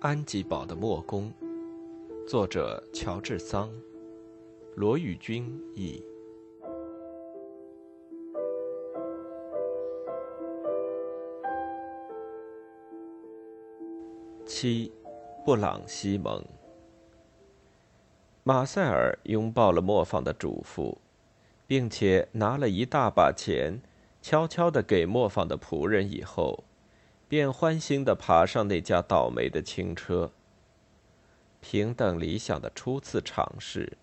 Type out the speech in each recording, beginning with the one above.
安吉堡的墨工，作者乔治桑，罗宇君译。七，布朗西蒙。马塞尔拥抱了磨坊的主妇，并且拿了一大把钱，悄悄地给磨坊的仆人以后。便欢欣地爬上那架倒霉的轻车。平等理想的初次尝试，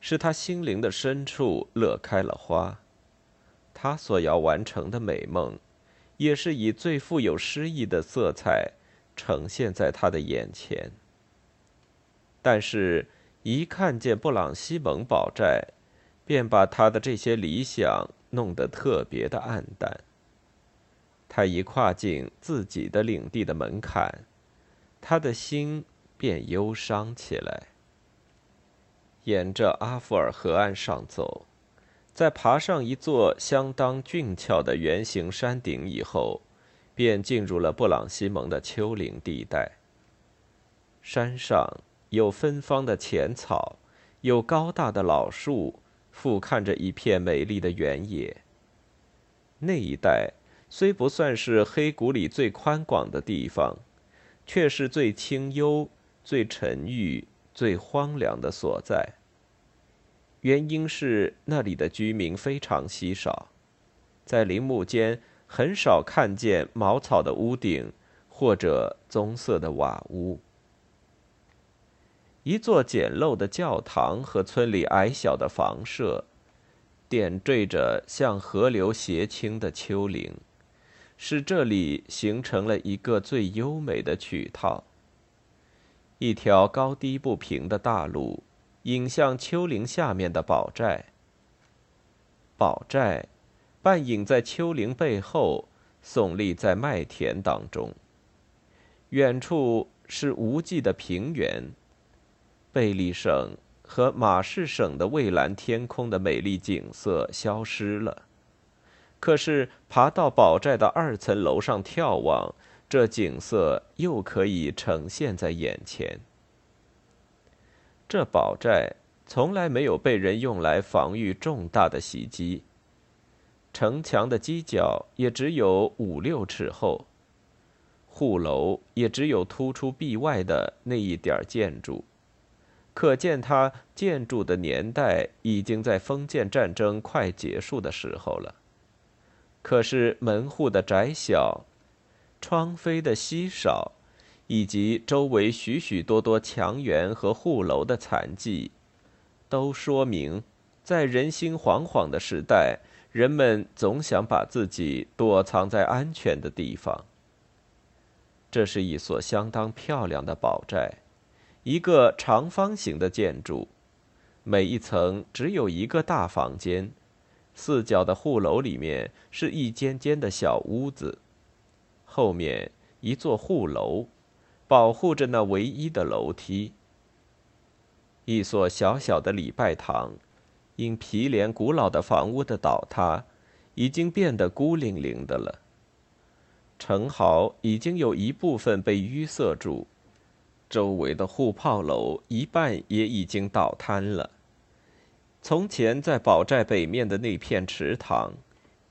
使他心灵的深处乐开了花。他所要完成的美梦，也是以最富有诗意的色彩呈现在他的眼前。但是，一看见布朗西蒙堡寨，便把他的这些理想弄得特别的暗淡。他一跨进自己的领地的门槛，他的心便忧伤起来。沿着阿弗尔河岸上走，在爬上一座相当俊俏的圆形山顶以后，便进入了布朗西蒙的丘陵地带。山上有芬芳的浅草，有高大的老树，俯瞰着一片美丽的原野。那一带。虽不算是黑谷里最宽广的地方，却是最清幽、最沉郁、最荒凉的所在。原因是那里的居民非常稀少，在林木间很少看见茅草的屋顶或者棕色的瓦屋。一座简陋的教堂和村里矮小的房舍，点缀着向河流斜倾的丘陵。使这里形成了一个最优美的曲套。一条高低不平的大路，引向丘陵下面的堡寨。堡寨，半隐在丘陵背后，耸立在麦田当中。远处是无际的平原，贝利省和马氏省的蔚蓝天空的美丽景色消失了。可是，爬到宝寨的二层楼上眺望，这景色又可以呈现在眼前。这宝寨从来没有被人用来防御重大的袭击，城墙的犄角也只有五六尺厚，护楼也只有突出壁外的那一点建筑，可见它建筑的年代已经在封建战争快结束的时候了。可是门户的窄小，窗扉的稀少，以及周围许许多多墙垣和护楼的残迹，都说明，在人心惶惶的时代，人们总想把自己躲藏在安全的地方。这是一所相当漂亮的堡寨，一个长方形的建筑，每一层只有一个大房间。四角的护楼里面是一间间的小屋子，后面一座护楼，保护着那唯一的楼梯。一所小小的礼拜堂，因毗连古老的房屋的倒塌，已经变得孤零零的了。城壕已经有一部分被淤塞住，周围的护炮楼一半也已经倒塌了。从前在宝寨北面的那片池塘，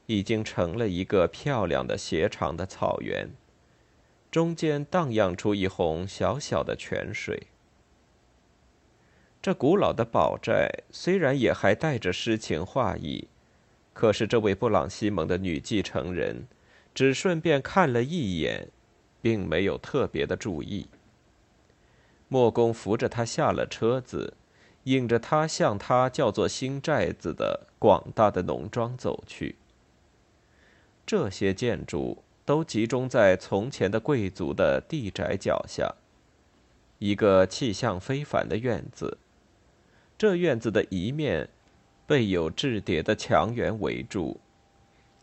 已经成了一个漂亮的斜长的草原，中间荡漾出一泓小小的泉水。这古老的宝寨虽然也还带着诗情画意，可是这位布朗西蒙的女继承人，只顺便看了一眼，并没有特别的注意。莫公扶着她下了车子。引着他向他叫做新寨子的广大的农庄走去。这些建筑都集中在从前的贵族的地宅脚下。一个气象非凡的院子，这院子的一面被有质叠的墙垣围住，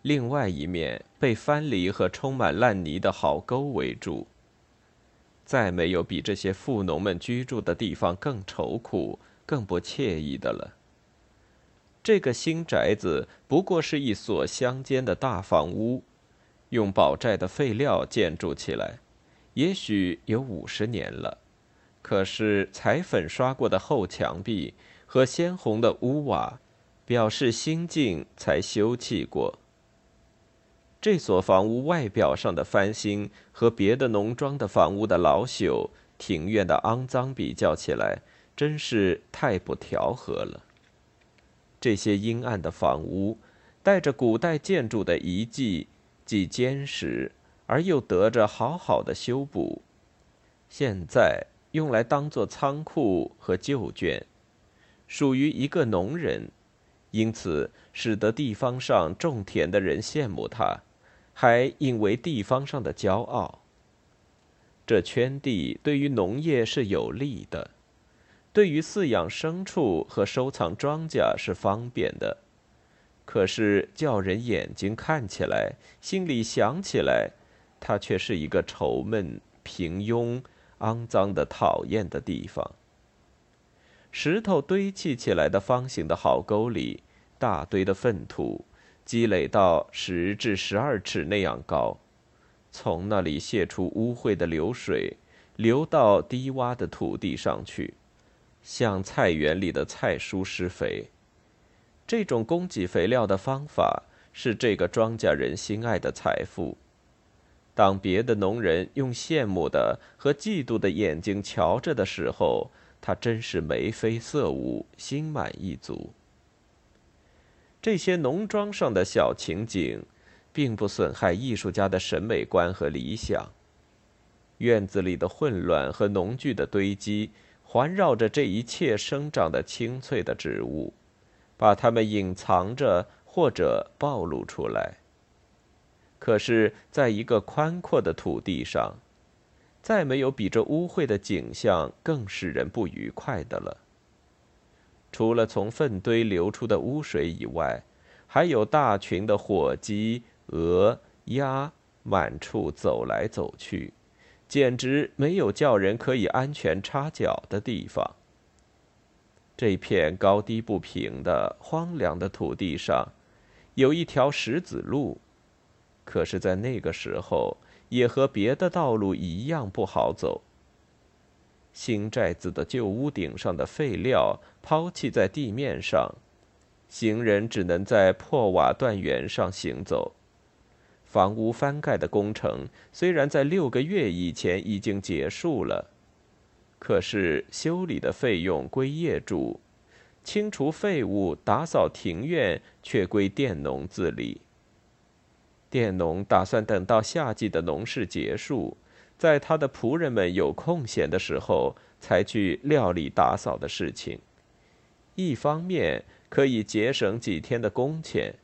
另外一面被藩篱和充满烂泥的壕沟围住。再没有比这些富农们居住的地方更愁苦。更不惬意的了。这个新宅子不过是一所乡间的大房屋，用宝寨的废料建筑起来，也许有五十年了。可是彩粉刷过的厚墙壁和鲜红的屋瓦，表示新近才修葺过。这所房屋外表上的翻新和别的农庄的房屋的老朽、庭院的肮脏比较起来，真是太不调和了。这些阴暗的房屋，带着古代建筑的遗迹，既坚实而又得着好好的修补，现在。用来当做仓库和旧卷，属于一个农人，因此使得地方上种田的人羡慕他，还引为地方上的骄傲。这圈地对于农业是有利的，对于饲养牲畜和收藏庄稼是方便的，可是叫人眼睛看起来，心里想起来，它却是一个愁闷、平庸。肮脏的、讨厌的地方。石头堆砌起来的方形的壕沟里，大堆的粪土积累到十至十二尺那样高，从那里泄出污秽的流水，流到低洼的土地上去，向菜园里的菜蔬施肥。这种供给肥料的方法是这个庄稼人心爱的财富。当别的农人用羡慕的和嫉妒的眼睛瞧着的时候，他真是眉飞色舞，心满意足。这些农庄上的小情景，并不损害艺术家的审美观和理想。院子里的混乱和农具的堆积，环绕着这一切生长的青翠的植物，把它们隐藏着或者暴露出来。可是，在一个宽阔的土地上，再没有比这污秽的景象更使人不愉快的了。除了从粪堆流出的污水以外，还有大群的火鸡、鹅、鸭满处走来走去，简直没有叫人可以安全插脚的地方。这片高低不平的荒凉的土地上，有一条石子路。可是，在那个时候，也和别的道路一样不好走。新寨子的旧屋顶上的废料抛弃在地面上，行人只能在破瓦断垣上行走。房屋翻盖的工程虽然在六个月以前已经结束了，可是修理的费用归业主，清除废物、打扫庭院却归佃农自理。佃农打算等到夏季的农事结束，在他的仆人们有空闲的时候，才去料理打扫的事情。一方面可以节省几天的工钱，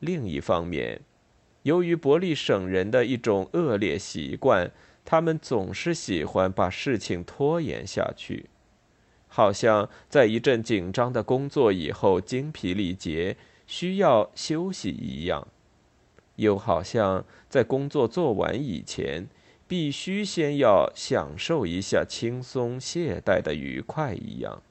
另一方面，由于伯利省人的一种恶劣习惯，他们总是喜欢把事情拖延下去，好像在一阵紧张的工作以后精疲力竭，需要休息一样。又好像在工作做完以前，必须先要享受一下轻松懈怠的愉快一样。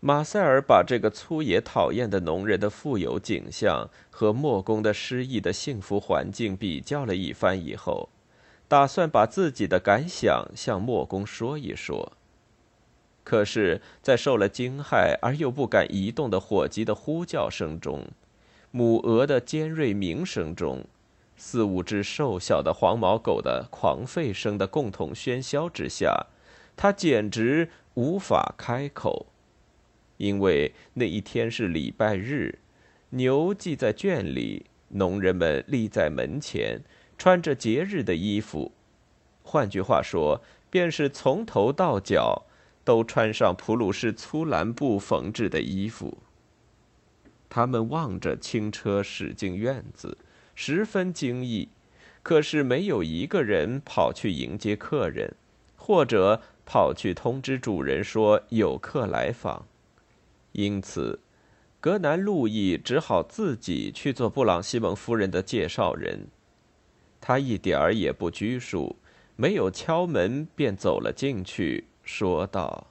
马塞尔把这个粗野讨厌的农人的富有景象和莫公的诗意的幸福环境比较了一番以后，打算把自己的感想向莫公说一说。可是，在受了惊骇而又不敢移动的火鸡的呼叫声中，母鹅的尖锐鸣声中，四五只瘦小的黄毛狗的狂吠声的共同喧嚣之下，他简直无法开口，因为那一天是礼拜日，牛系在圈里，农人们立在门前，穿着节日的衣服，换句话说，便是从头到脚都穿上普鲁士粗蓝布缝制的衣服。他们望着轻车驶进院子，十分惊异，可是没有一个人跑去迎接客人，或者跑去通知主人说有客来访。因此，格南路易只好自己去做布朗西蒙夫人的介绍人。他一点儿也不拘束，没有敲门便走了进去，说道：“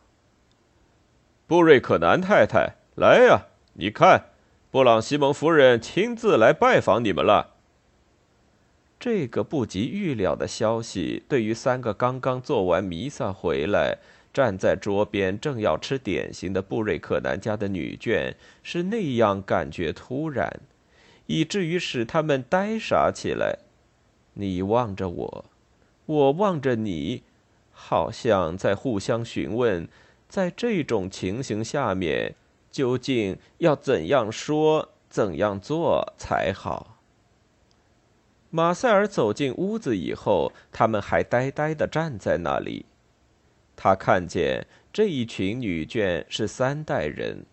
布瑞克南太太，来呀，你看。”布朗西蒙夫人亲自来拜访你们了。这个不及预料的消息，对于三个刚刚做完弥撒回来、站在桌边正要吃点心的布瑞克南家的女眷，是那样感觉突然，以至于使他们呆傻起来。你望着我，我望着你，好像在互相询问：在这种情形下面，究竟要怎样说、怎样做才好？马塞尔走进屋子以后，他们还呆呆地站在那里。他看见这一群女眷是三代人。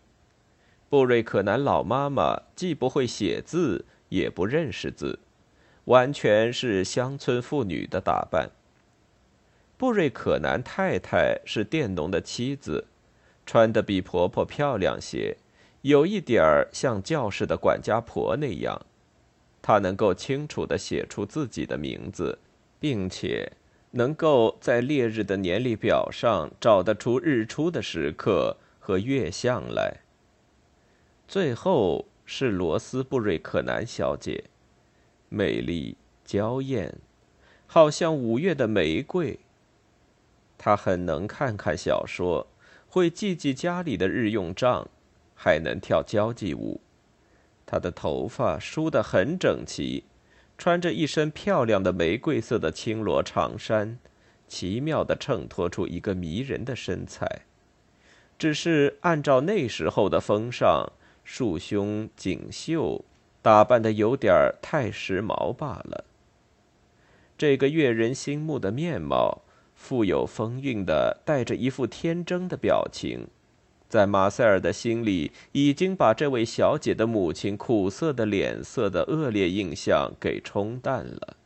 布瑞可南老妈妈既不会写字，也不认识字，完全是乡村妇女的打扮。布瑞可南太太是佃农的妻子，穿得比婆婆漂亮些，有一点儿像教室的管家婆那样。她能够清楚地写出自己的名字，并且能够在烈日的年历表上找得出日出的时刻和月相来。最后是罗斯布瑞克南小姐，美丽娇艳，好像五月的玫瑰。她很能看看小说，会记记家里的日用账，还能跳交际舞。她的头发梳得很整齐，穿着一身漂亮的玫瑰色的青罗长衫，奇妙地衬托出一个迷人的身材。只是按照那时候的风尚，束胸锦绣，打扮的有点太时髦罢了。这个悦人心目的面貌，富有风韵的，带着一副天真的表情。在马塞尔的心里，已经把这位小姐的母亲苦涩的脸色的恶劣印象给冲淡了。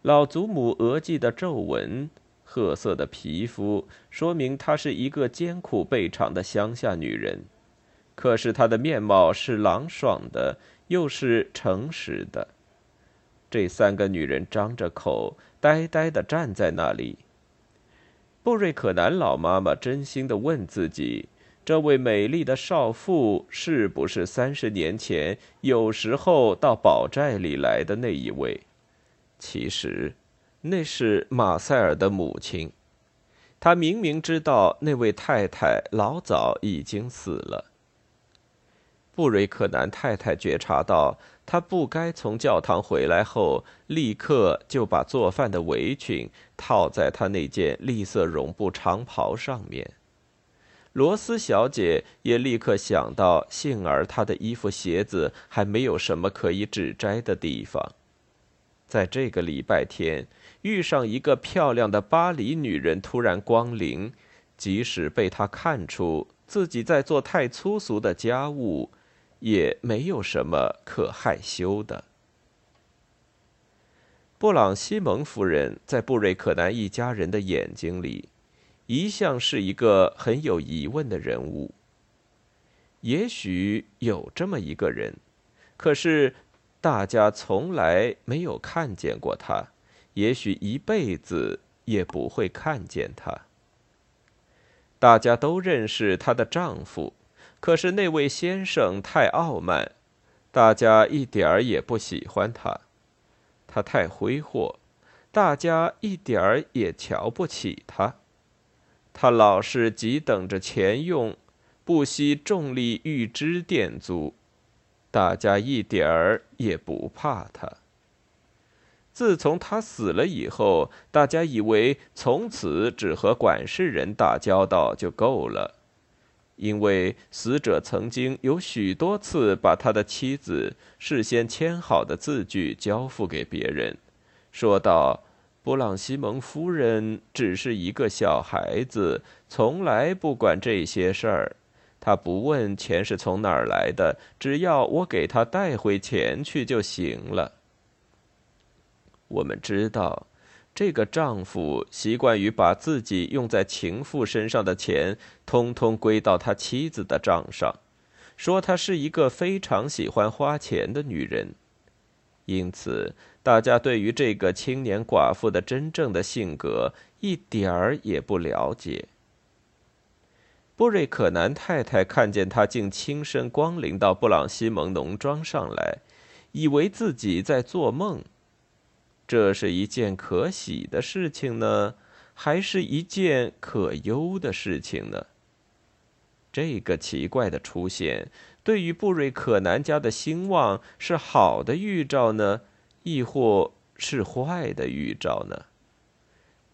老祖母额际的皱纹、褐色的皮肤，说明她是一个艰苦备尝的乡下女人。可是她的面貌是朗爽的，又是诚实的。这三个女人张着口，呆呆地站在那里。布瑞克南老妈妈真心的问自己：“这位美丽的少妇是不是三十年前有时候到宝寨里来的那一位？”其实，那是马塞尔的母亲。他明明知道那位太太老早已经死了。布瑞克南太太觉察到。他不该从教堂回来后立刻就把做饭的围裙套在他那件栗色绒布长袍上面。罗斯小姐也立刻想到，幸而她的衣服鞋子还没有什么可以指摘的地方。在这个礼拜天遇上一个漂亮的巴黎女人突然光临，即使被她看出自己在做太粗俗的家务。也没有什么可害羞的。布朗西蒙夫人在布瑞克南一家人的眼睛里，一向是一个很有疑问的人物。也许有这么一个人，可是大家从来没有看见过他，也许一辈子也不会看见他。大家都认识她的丈夫。可是那位先生太傲慢，大家一点儿也不喜欢他。他太挥霍，大家一点儿也瞧不起他。他老是急等着钱用，不惜重利预支店租，大家一点儿也不怕他。自从他死了以后，大家以为从此只和管事人打交道就够了。因为死者曾经有许多次把他的妻子事先签好的字据交付给别人，说道：“布朗西蒙夫人只是一个小孩子，从来不管这些事儿。他不问钱是从哪儿来的，只要我给他带回钱去就行了。”我们知道。这个丈夫习惯于把自己用在情妇身上的钱，通通归到他妻子的账上，说她是一个非常喜欢花钱的女人。因此，大家对于这个青年寡妇的真正的性格一点儿也不了解。布瑞克南太太看见他竟亲身光临到布朗西蒙农庄上来。以为自己在做梦。这是一件可喜的事情呢，还是一件可忧的事情呢？这个奇怪的出现，对于布瑞克南家的兴旺是好的预兆呢，亦或是坏的预兆呢？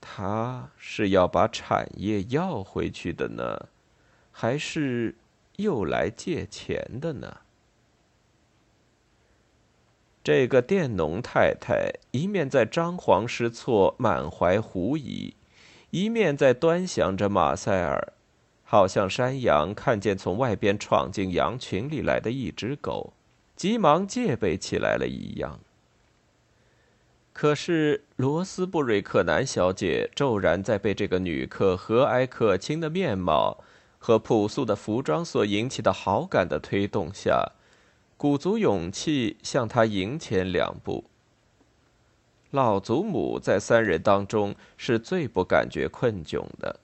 他是要把产业要回去的呢，还是又来借钱的呢？这个佃农太太一面在张皇失措、满怀狐疑，一面在端详着马塞尔，好像山羊看见从外边闯进羊群里来的一只狗，急忙戒备起来了一样。可是罗斯布瑞克南小姐骤然在被这个女客和蔼可亲的面貌和朴素的服装所引起的好感的推动下。鼓足勇气向他迎前两步。老祖母在三人当中是最不感觉困窘的。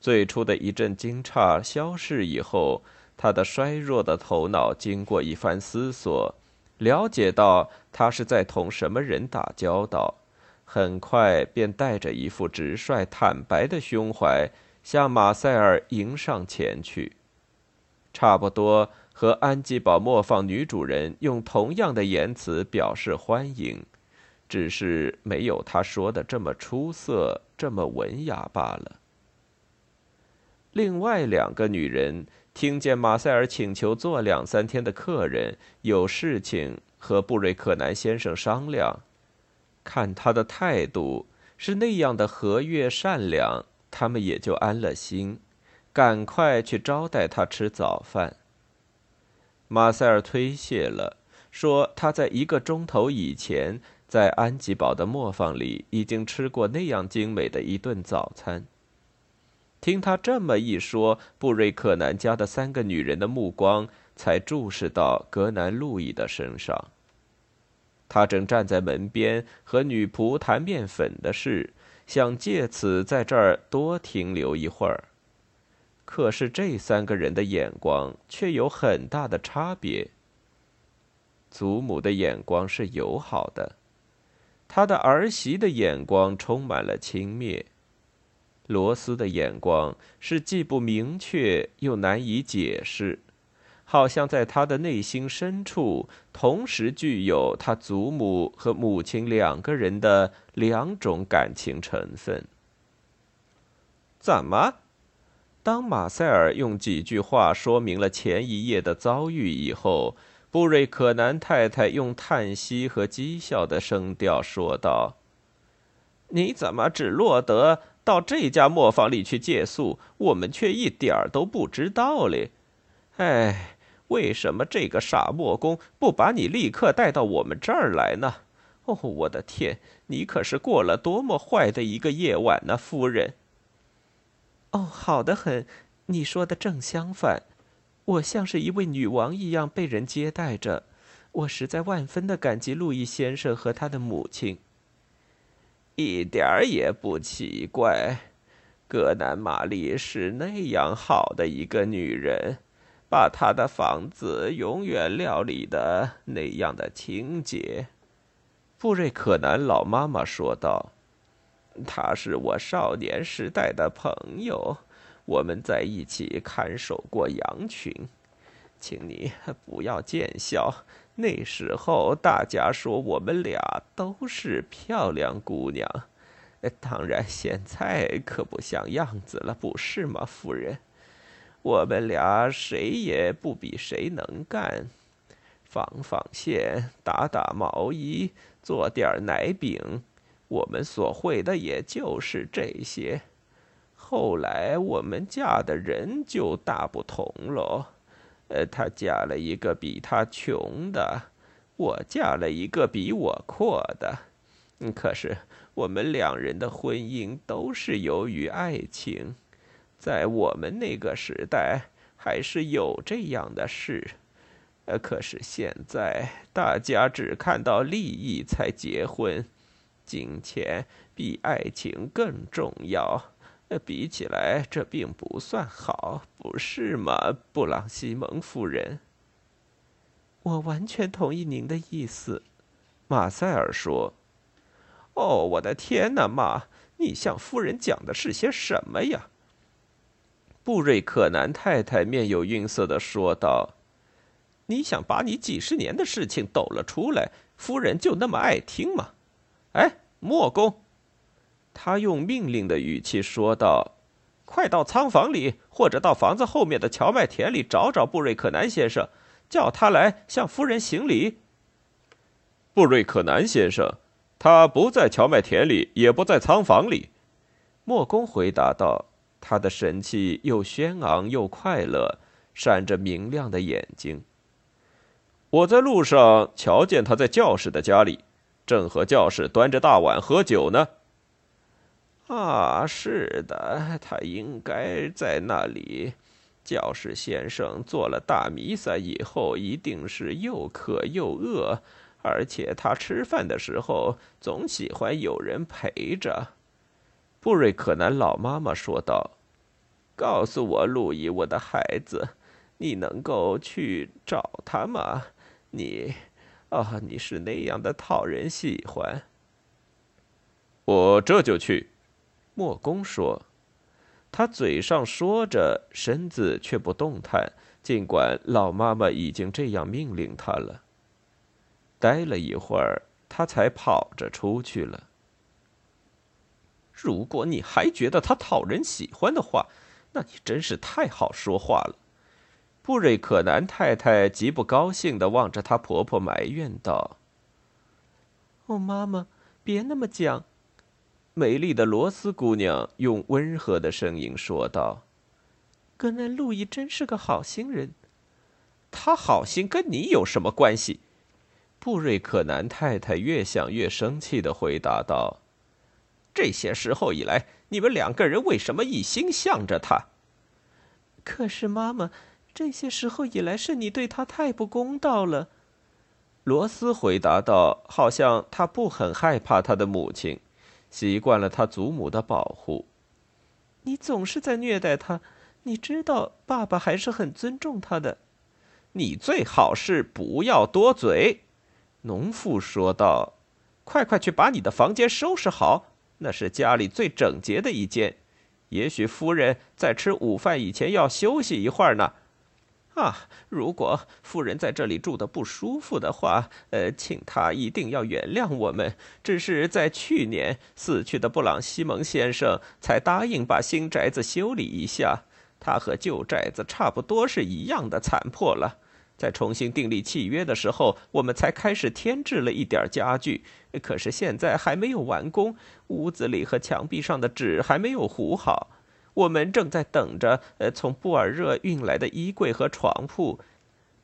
最初的一阵惊诧消逝以后，他的衰弱的头脑经过一番思索，了解到他是在同什么人打交道，很快便带着一副直率坦白的胸怀向马塞尔迎上前去，差不多。和安吉堡磨坊女主人用同样的言辞表示欢迎，只是没有她说的这么出色，这么文雅罢了。另外两个女人听见马塞尔请求做两三天的客人，有事情和布瑞克南先生商量，看他的态度是那样的和悦善良，他们也就安了心，赶快去招待他吃早饭。马塞尔推卸了，说他在一个钟头以前在安吉堡的磨坊里已经吃过那样精美的一顿早餐。听他这么一说，布瑞克南家的三个女人的目光才注视到格南路易的身上。他正站在门边和女仆谈面粉的事，想借此在这儿多停留一会儿。可是这三个人的眼光却有很大的差别。祖母的眼光是友好的，他的儿媳的眼光充满了轻蔑，罗斯的眼光是既不明确又难以解释，好像在他的内心深处同时具有他祖母和母亲两个人的两种感情成分。怎么？当马塞尔用几句话说明了前一夜的遭遇以后，布瑞可南太太用叹息和讥笑的声调说道：“你怎么只落得到这家磨坊里去借宿，我们却一点儿都不知道嘞？哎，为什么这个傻磨工不把你立刻带到我们这儿来呢？哦，我的天，你可是过了多么坏的一个夜晚呢，夫人！”哦，好的很。你说的正相反，我像是一位女王一样被人接待着。我实在万分的感激路易先生和他的母亲。一点儿也不奇怪，格南玛丽是那样好的一个女人，把她的房子永远料理的那样的清洁。布瑞克南老妈妈说道。他是我少年时代的朋友，我们在一起看守过羊群，请你不要见笑。那时候大家说我们俩都是漂亮姑娘，当然现在可不像样子了，不是吗，夫人？我们俩谁也不比谁能干，纺纺线，打打毛衣，做点奶饼。我们所会的也就是这些，后来我们嫁的人就大不同喽。呃，她嫁了一个比她穷的，我嫁了一个比我阔的。可是我们两人的婚姻都是由于爱情，在我们那个时代还是有这样的事。呃，可是现在大家只看到利益才结婚。金钱比爱情更重要，比起来这并不算好，不是吗，布朗西蒙夫人？我完全同意您的意思。”马塞尔说。“哦，我的天哪，妈！你向夫人讲的是些什么呀？”布瑞克南太太面有晕色的说道。“你想把你几十年的事情抖了出来，夫人就那么爱听吗？”哎，莫公，他用命令的语气说道。快到仓房里，或者到房子后面的荞麦田里找找布瑞克南先生，叫他来向夫人行礼。布瑞克南先生，他不在荞麦田里，也不在仓房里。莫公回答道，他的神气又轩昂又快乐，闪着明亮的眼睛。我在路上瞧见他在教士的家里，正和教士端着大碗喝酒呢。啊，是的，他应该在那里。教士先生做了大弥撒以后，一定是又渴又饿，而且他吃饭的时候总喜欢有人陪着。布瑞克南老妈妈说道：“告诉我，路易，我的孩子，你能够去找他吗？你，啊，你是那样的讨人喜欢。”我这就去。莫公说：“他嘴上说着，身子却不动弹。尽管老妈妈已经这样命令他了。”待了一会儿，他才跑着出去了。如果你还觉得他讨人喜欢的话，那你真是太好说话了。”布瑞克南太太极不高兴的望着她婆婆埋怨道：“哦，妈妈，别那么讲。”美丽的罗斯姑娘用温和的声音说道：“格南路易真是个好心人，他好心跟你有什么关系？”布瑞克南太太越想越生气的回答道：“这些时候以来，你们两个人为什么一心向着他？”可是妈妈，这些时候以来是你对他太不公道了。”罗斯回答道，好像他不很害怕他的母亲。习惯了他祖母的保护，你总是在虐待他。你知道，爸爸还是很尊重他的。你最好是不要多嘴。”农妇说道，“快快去把你的房间收拾好，那是家里最整洁的一间。也许夫人在吃午饭以前要休息一会儿呢。”啊，如果夫人在这里住的不舒服的话，呃，请她一定要原谅我们。只是在去年死去的布朗西蒙先生才答应把新宅子修理一下，他和旧宅子差不多是一样的残破了。在重新订立契约的时候，我们才开始添置了一点家具，可是现在还没有完工，屋子里和墙壁上的纸还没有糊好。我们正在等着，呃，从布尔热运来的衣柜和床铺，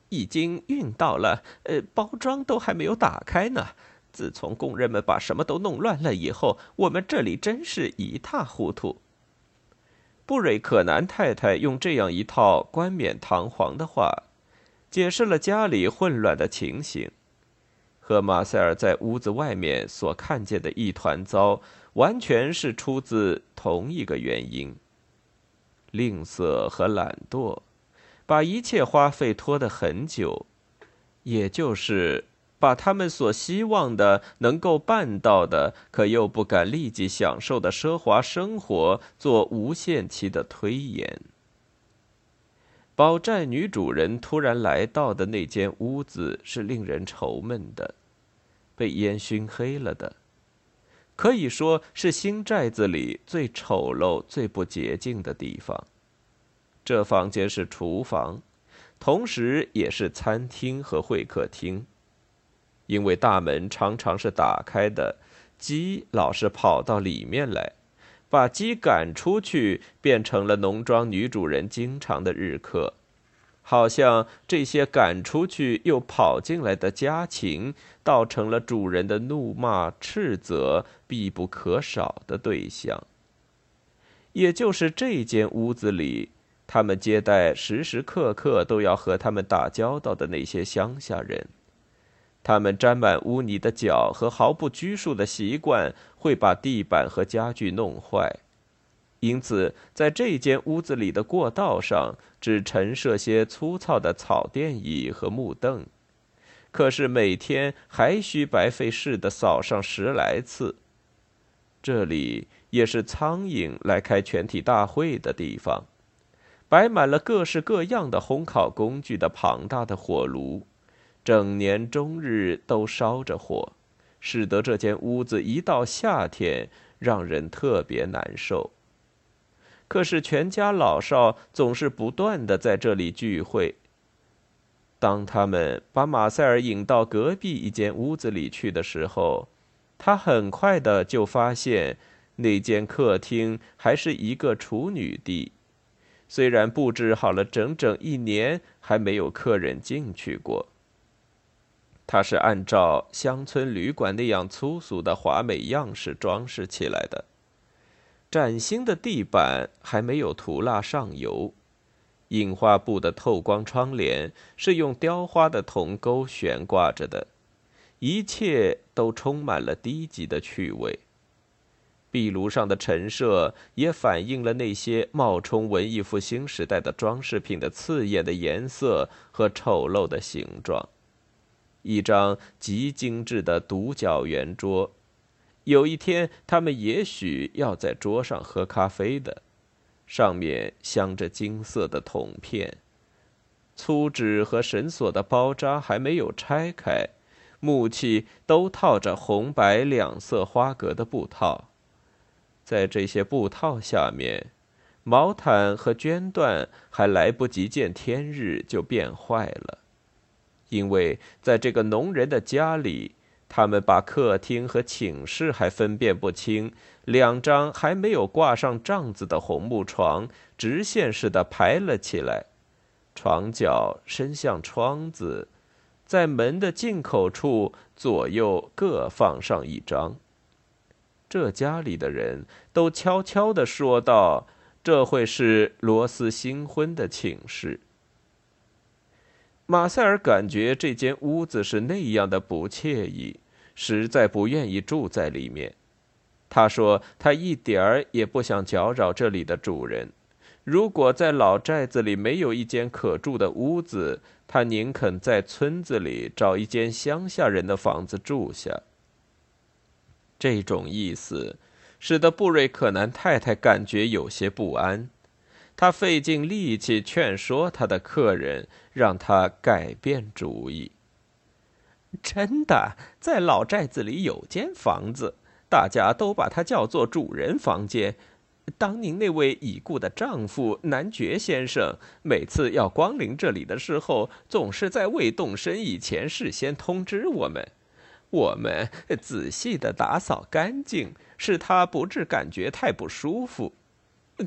已经运到了，呃，包装都还没有打开呢。自从工人们把什么都弄乱了以后，我们这里真是一塌糊涂。布瑞克南太太用这样一套冠冕堂皇的话，解释了家里混乱的情形，和马塞尔在屋子外面所看见的一团糟，完全是出自同一个原因。吝啬和懒惰，把一切花费拖得很久，也就是把他们所希望的、能够办到的，可又不敢立即享受的奢华生活做无限期的推延。宝寨女主人突然来到的那间屋子是令人愁闷的，被烟熏黑了的。可以说是新寨子里最丑陋、最不洁净的地方。这房间是厨房，同时也是餐厅和会客厅。因为大门常常是打开的，鸡老是跑到里面来，把鸡赶出去，变成了农庄女主人经常的日课。好像这些赶出去又跑进来的家禽，倒成了主人的怒骂、斥责必不可少的对象。也就是这间屋子里，他们接待时时刻刻都要和他们打交道的那些乡下人，他们沾满污泥的脚和毫不拘束的习惯，会把地板和家具弄坏。因此，在这间屋子里的过道上，只陈设些粗糙的草垫椅和木凳，可是每天还需白费事的扫上十来次。这里也是苍蝇来开全体大会的地方，摆满了各式各样的烘烤工具的庞大的火炉，整年终日都烧着火，使得这间屋子一到夏天让人特别难受。可是全家老少总是不断的在这里聚会。当他们把马塞尔引到隔壁一间屋子里去的时候，他很快的就发现，那间客厅还是一个处女地，虽然布置好了整整一年，还没有客人进去过。它是按照乡村旅馆那样粗俗的华美样式装饰起来的，崭新的地板还没有涂蜡上油。印花布的透光窗帘是用雕花的铜钩悬挂着的，一切都充满了低级的趣味。壁炉上的陈设也反映了那些冒充文艺复兴时代的装饰品的刺眼的颜色和丑陋的形状。一张极精致的独角圆桌，有一天他们也许要在桌上喝咖啡的。上面镶着金色的铜片，粗纸和绳索的包扎还没有拆开，木器都套着红白两色花格的布套，在这些布套下面，毛毯和绢缎还来不及见天日就变坏了，因为在这个农人的家里。他们把客厅和寝室还分辨不清，两张还没有挂上帐子的红木床直线似的排了起来，床脚伸向窗子，在门的进口处左右各放上一张。这家里的人都悄悄地说道：“这会是罗斯新婚的寝室。”马塞尔感觉这间屋子是那样的不惬意，实在不愿意住在里面。他说：“他一点儿也不想搅扰这里的主人。如果在老寨子里没有一间可住的屋子，他宁肯在村子里找一间乡下人的房子住下。”这种意思使得布瑞克南太太感觉有些不安。他费尽力气劝说他的客人，让他改变主意。真的，在老寨子里有间房子，大家都把它叫做主人房间。当您那位已故的丈夫男爵先生每次要光临这里的时候，总是在未动身以前事先通知我们，我们仔细的打扫干净，使他不致感觉太不舒服。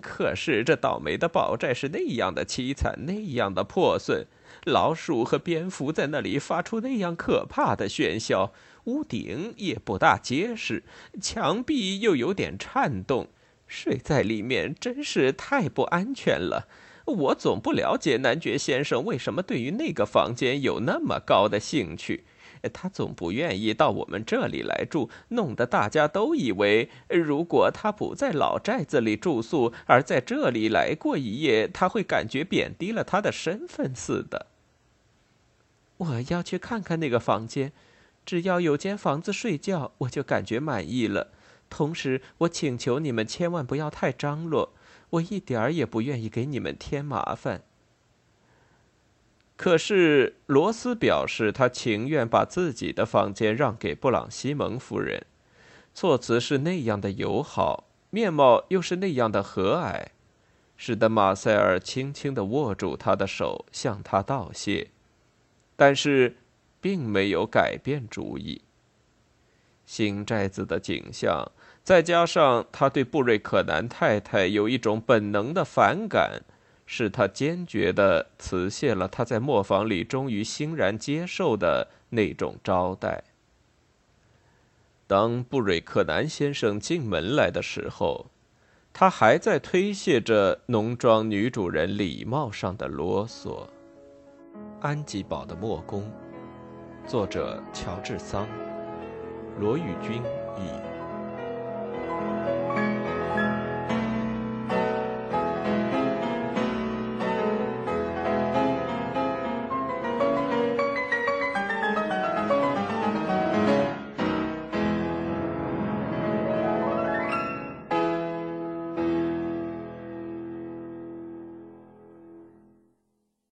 可是这倒霉的宝寨是那样的凄惨，那样的破损，老鼠和蝙蝠在那里发出那样可怕的喧嚣，屋顶也不大结实，墙壁又有点颤动，睡在里面真是太不安全了。我总不了解男爵先生为什么对于那个房间有那么高的兴趣。他总不愿意到我们这里来住，弄得大家都以为，如果他不在老寨子里住宿，而在这里来过一夜，他会感觉贬低了他的身份似的。我要去看看那个房间，只要有间房子睡觉，我就感觉满意了。同时，我请求你们千万不要太张罗，我一点儿也不愿意给你们添麻烦。可是罗斯表示，他情愿把自己的房间让给布朗西蒙夫人，措辞是那样的友好，面貌又是那样的和蔼，使得马塞尔轻轻地握住他的手，向他道谢，但是，并没有改变主意。新寨子的景象，再加上他对布瑞克南太太有一种本能的反感。是他坚决地辞谢了他在磨坊里终于欣然接受的那种招待。当布瑞克南先生进门来的时候，他还在推卸着农庄女主人礼貌上的啰嗦。安吉堡的墨工，作者乔治桑，罗宇君译。